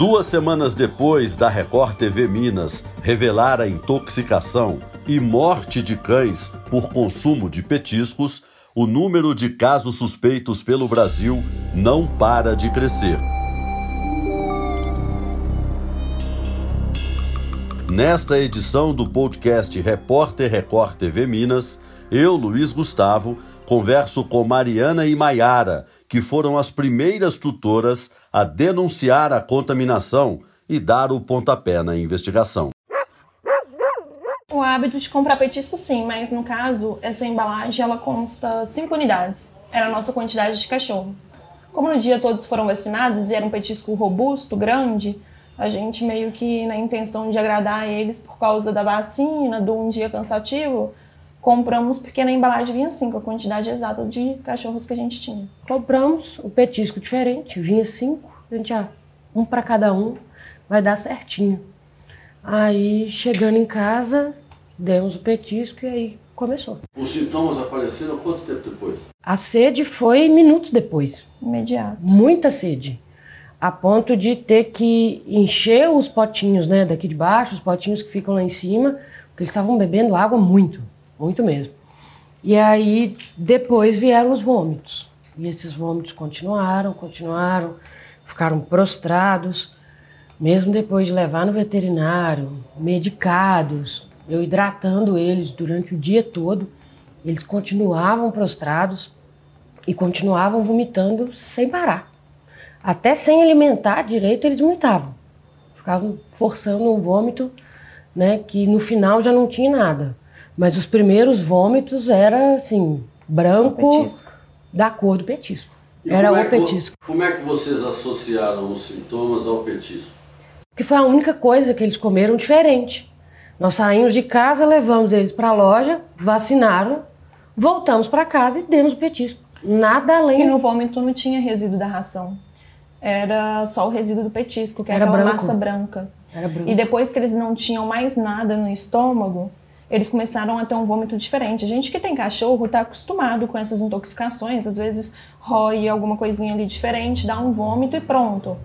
Duas semanas depois da Record TV Minas revelar a intoxicação e morte de cães por consumo de petiscos, o número de casos suspeitos pelo Brasil não para de crescer. Nesta edição do podcast Repórter Record TV Minas, eu, Luiz Gustavo, converso com Mariana e Maiara, que foram as primeiras tutoras a denunciar a contaminação e dar o pontapé na investigação. O hábito de comprar petisco sim, mas no caso, essa embalagem ela consta 5 unidades. Era a nossa quantidade de cachorro. Como no dia todos foram vacinados e era um petisco robusto, grande, a gente meio que na intenção de agradar eles por causa da vacina, de um dia cansativo, compramos porque na embalagem vinha com a quantidade exata de cachorros que a gente tinha. Compramos o petisco diferente, vinha cinco, a gente, ah, um para cada um, vai dar certinho. Aí, chegando em casa, demos o petisco e aí começou. Os sintomas apareceram quanto tempo depois? A sede foi minutos depois. Imediato. Muita sede. A ponto de ter que encher os potinhos, né, daqui de baixo, os potinhos que ficam lá em cima, porque eles estavam bebendo água muito muito mesmo. E aí depois vieram os vômitos. E esses vômitos continuaram, continuaram, ficaram prostrados, mesmo depois de levar no veterinário, medicados, eu hidratando eles durante o dia todo, eles continuavam prostrados e continuavam vomitando sem parar. Até sem alimentar direito, eles vomitavam. Ficavam forçando um vômito, né, que no final já não tinha nada. Mas os primeiros vômitos era assim, branco da cor do petisco. E era o é petisco. Como é que vocês associaram os sintomas ao petisco? Que foi a única coisa que eles comeram diferente. Nós saímos de casa, levamos eles para a loja, vacinaram, voltamos para casa e demos o petisco. Nada além. E no vômito não tinha resíduo da ração. Era só o resíduo do petisco, que era, era aquela branco. massa branca. Era branco. E depois que eles não tinham mais nada no estômago, eles começaram a ter um vômito diferente. A gente que tem cachorro está acostumado com essas intoxicações, às vezes rói alguma coisinha ali diferente, dá um vômito e pronto.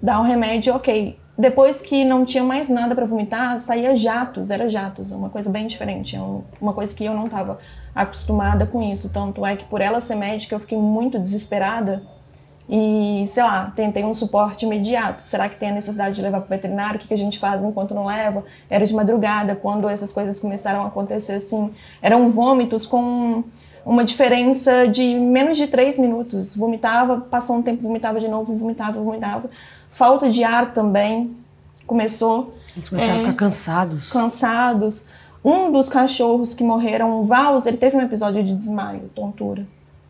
Dá um remédio, ok. Depois que não tinha mais nada para vomitar, saía jatos, era jatos, uma coisa bem diferente, é uma coisa que eu não estava acostumada com isso. Tanto é que por ela ser médica eu fiquei muito desesperada e, sei lá, tentei um suporte imediato. Será que tem a necessidade de levar para o veterinário? O que, que a gente faz enquanto não leva? Era de madrugada, quando essas coisas começaram a acontecer assim. Eram vômitos com uma diferença de menos de três minutos. Vomitava, passou um tempo, vomitava de novo, vomitava, vomitava. Falta de ar também começou. Eles começaram é, a ficar cansados. Cansados. Um dos cachorros que morreram, o Vals, ele teve um episódio de desmaio, tontura.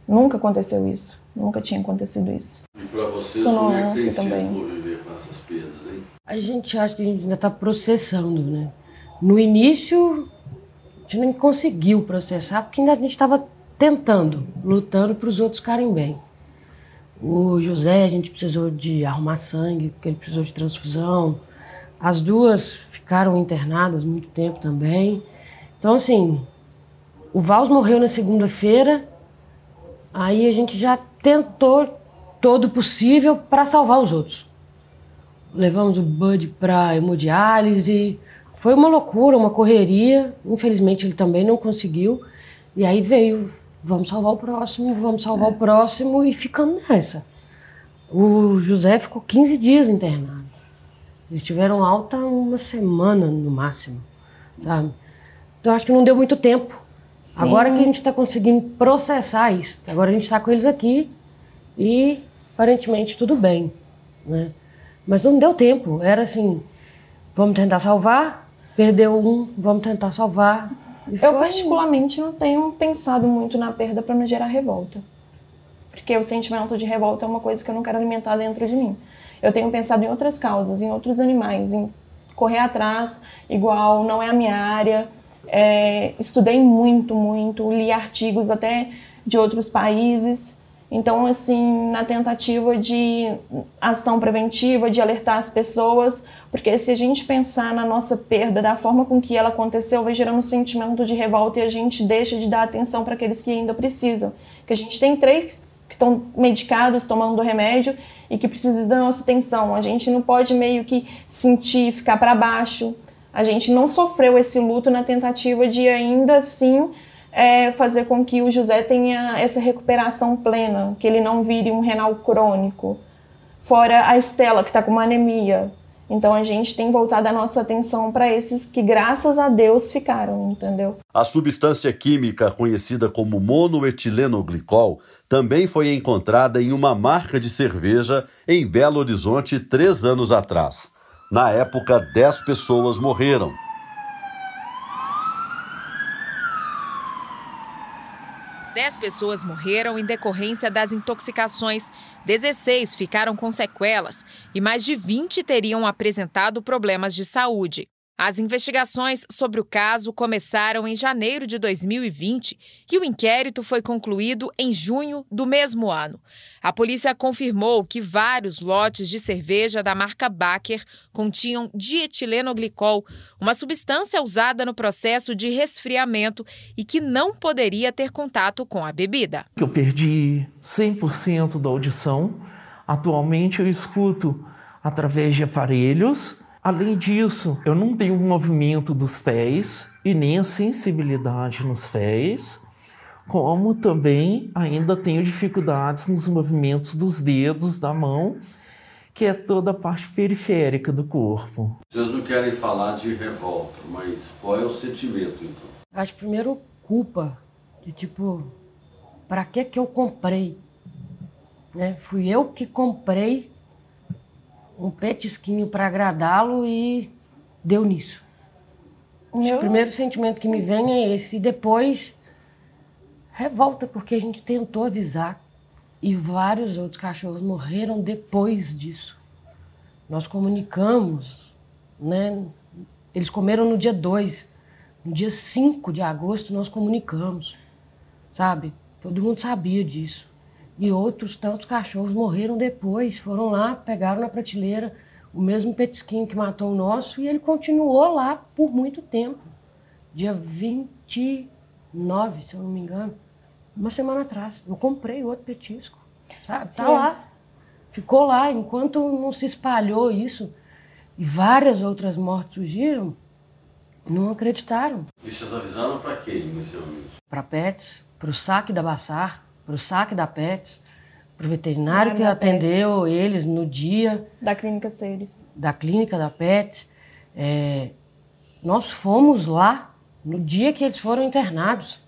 Nunca aconteceu isso. Nunca tinha acontecido isso. E para vocês, como é que tem também. sido conviver com essas perdas, hein? A gente acha que a gente ainda está processando, né? No início, a gente nem conseguiu processar, porque ainda a gente estava tentando, lutando para os outros ficarem bem. O José, a gente precisou de arrumar sangue, porque ele precisou de transfusão. As duas ficaram internadas muito tempo também. Então, assim, o Vals morreu na segunda-feira, aí a gente já tentou todo o possível para salvar os outros. Levamos o Bud para hemodiálise, foi uma loucura, uma correria. Infelizmente ele também não conseguiu. E aí veio, vamos salvar o próximo, vamos salvar é. o próximo e ficamos nessa. O José ficou 15 dias internado. Eles tiveram alta uma semana no máximo, sabe? Então acho que não deu muito tempo Sim. Agora que a gente está conseguindo processar isso, agora a gente está com eles aqui e aparentemente tudo bem, né? Mas não deu tempo, era assim, vamos tentar salvar, perdeu um, vamos tentar salvar. Eu particularmente não tenho pensado muito na perda para não gerar revolta. Porque o sentimento de revolta é uma coisa que eu não quero alimentar dentro de mim. Eu tenho pensado em outras causas, em outros animais, em correr atrás, igual não é a minha área, é, estudei muito, muito, li artigos até de outros países. Então, assim, na tentativa de ação preventiva, de alertar as pessoas, porque se a gente pensar na nossa perda, da forma com que ela aconteceu, vai gerando um sentimento de revolta e a gente deixa de dar atenção para aqueles que ainda precisam. Que a gente tem três que estão medicados, tomando remédio e que precisam da nossa atenção. A gente não pode meio que sentir, ficar para baixo. A gente não sofreu esse luto na tentativa de ainda assim é, fazer com que o José tenha essa recuperação plena, que ele não vire um renal crônico. Fora a Estela, que está com uma anemia, então a gente tem voltado a nossa atenção para esses que, graças a Deus, ficaram, entendeu? A substância química conhecida como monoetilenoglicol também foi encontrada em uma marca de cerveja em Belo Horizonte três anos atrás. Na época, dez pessoas morreram. Dez pessoas morreram em decorrência das intoxicações, 16 ficaram com sequelas e mais de 20 teriam apresentado problemas de saúde. As investigações sobre o caso começaram em janeiro de 2020 e o inquérito foi concluído em junho do mesmo ano. A polícia confirmou que vários lotes de cerveja da marca Baker continham dietilenoglicol, uma substância usada no processo de resfriamento e que não poderia ter contato com a bebida. Eu perdi 100% da audição. Atualmente eu escuto através de aparelhos Além disso, eu não tenho o movimento dos pés e nem a sensibilidade nos pés, como também ainda tenho dificuldades nos movimentos dos dedos da mão, que é toda a parte periférica do corpo. Vocês não querem falar de revolta, mas qual é o sentimento então? Acho primeiro culpa, de tipo, para que que eu comprei? Né? Fui eu que comprei um petisquinho para agradá-lo e deu nisso. Meu... O primeiro sentimento que me vem é esse. E depois, revolta, porque a gente tentou avisar. E vários outros cachorros morreram depois disso. Nós comunicamos, né? Eles comeram no dia 2. No dia 5 de agosto, nós comunicamos. Sabe? Todo mundo sabia disso. E outros tantos cachorros morreram depois, foram lá, pegaram na prateleira o mesmo petisquinho que matou o nosso e ele continuou lá por muito tempo. Dia 29, se eu não me engano, uma semana atrás, eu comprei outro petisco. Sabe? Tá lá. Ficou lá enquanto não se espalhou isso e várias outras mortes surgiram, não acreditaram. E vocês avisaram para quem inicialmente? Para pets, para o saque da Bassar, para o saque da PETS, para o veterinário que atendeu PETS. eles no dia. Da clínica Seires. Da clínica da PETS. É, nós fomos lá no dia que eles foram internados.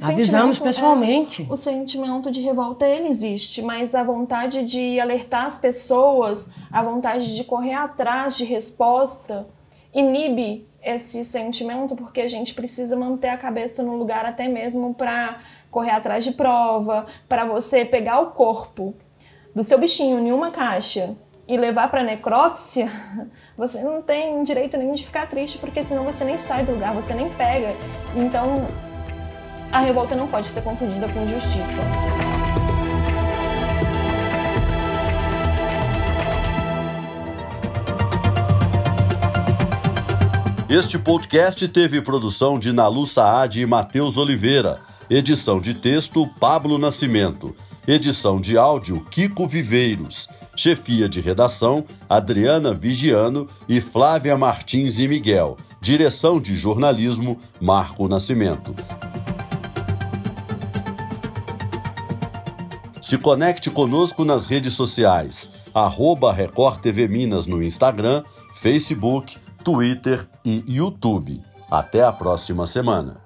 O Avisamos pessoalmente. É, o sentimento de revolta ele existe, mas a vontade de alertar as pessoas, a vontade de correr atrás de resposta, inibe esse sentimento porque a gente precisa manter a cabeça no lugar até mesmo para correr atrás de prova, para você pegar o corpo do seu bichinho em uma caixa e levar para necrópsia, você não tem direito nenhum de ficar triste, porque senão você nem sai do lugar, você nem pega. Então, a revolta não pode ser confundida com justiça. Este podcast teve produção de Nalu Saad e Matheus Oliveira. Edição de texto Pablo Nascimento. Edição de áudio Kiko Viveiros. Chefia de redação Adriana Vigiano e Flávia Martins e Miguel. Direção de jornalismo Marco Nascimento. Se conecte conosco nas redes sociais. Arroba Record TV Minas no Instagram, Facebook, Twitter e YouTube. Até a próxima semana.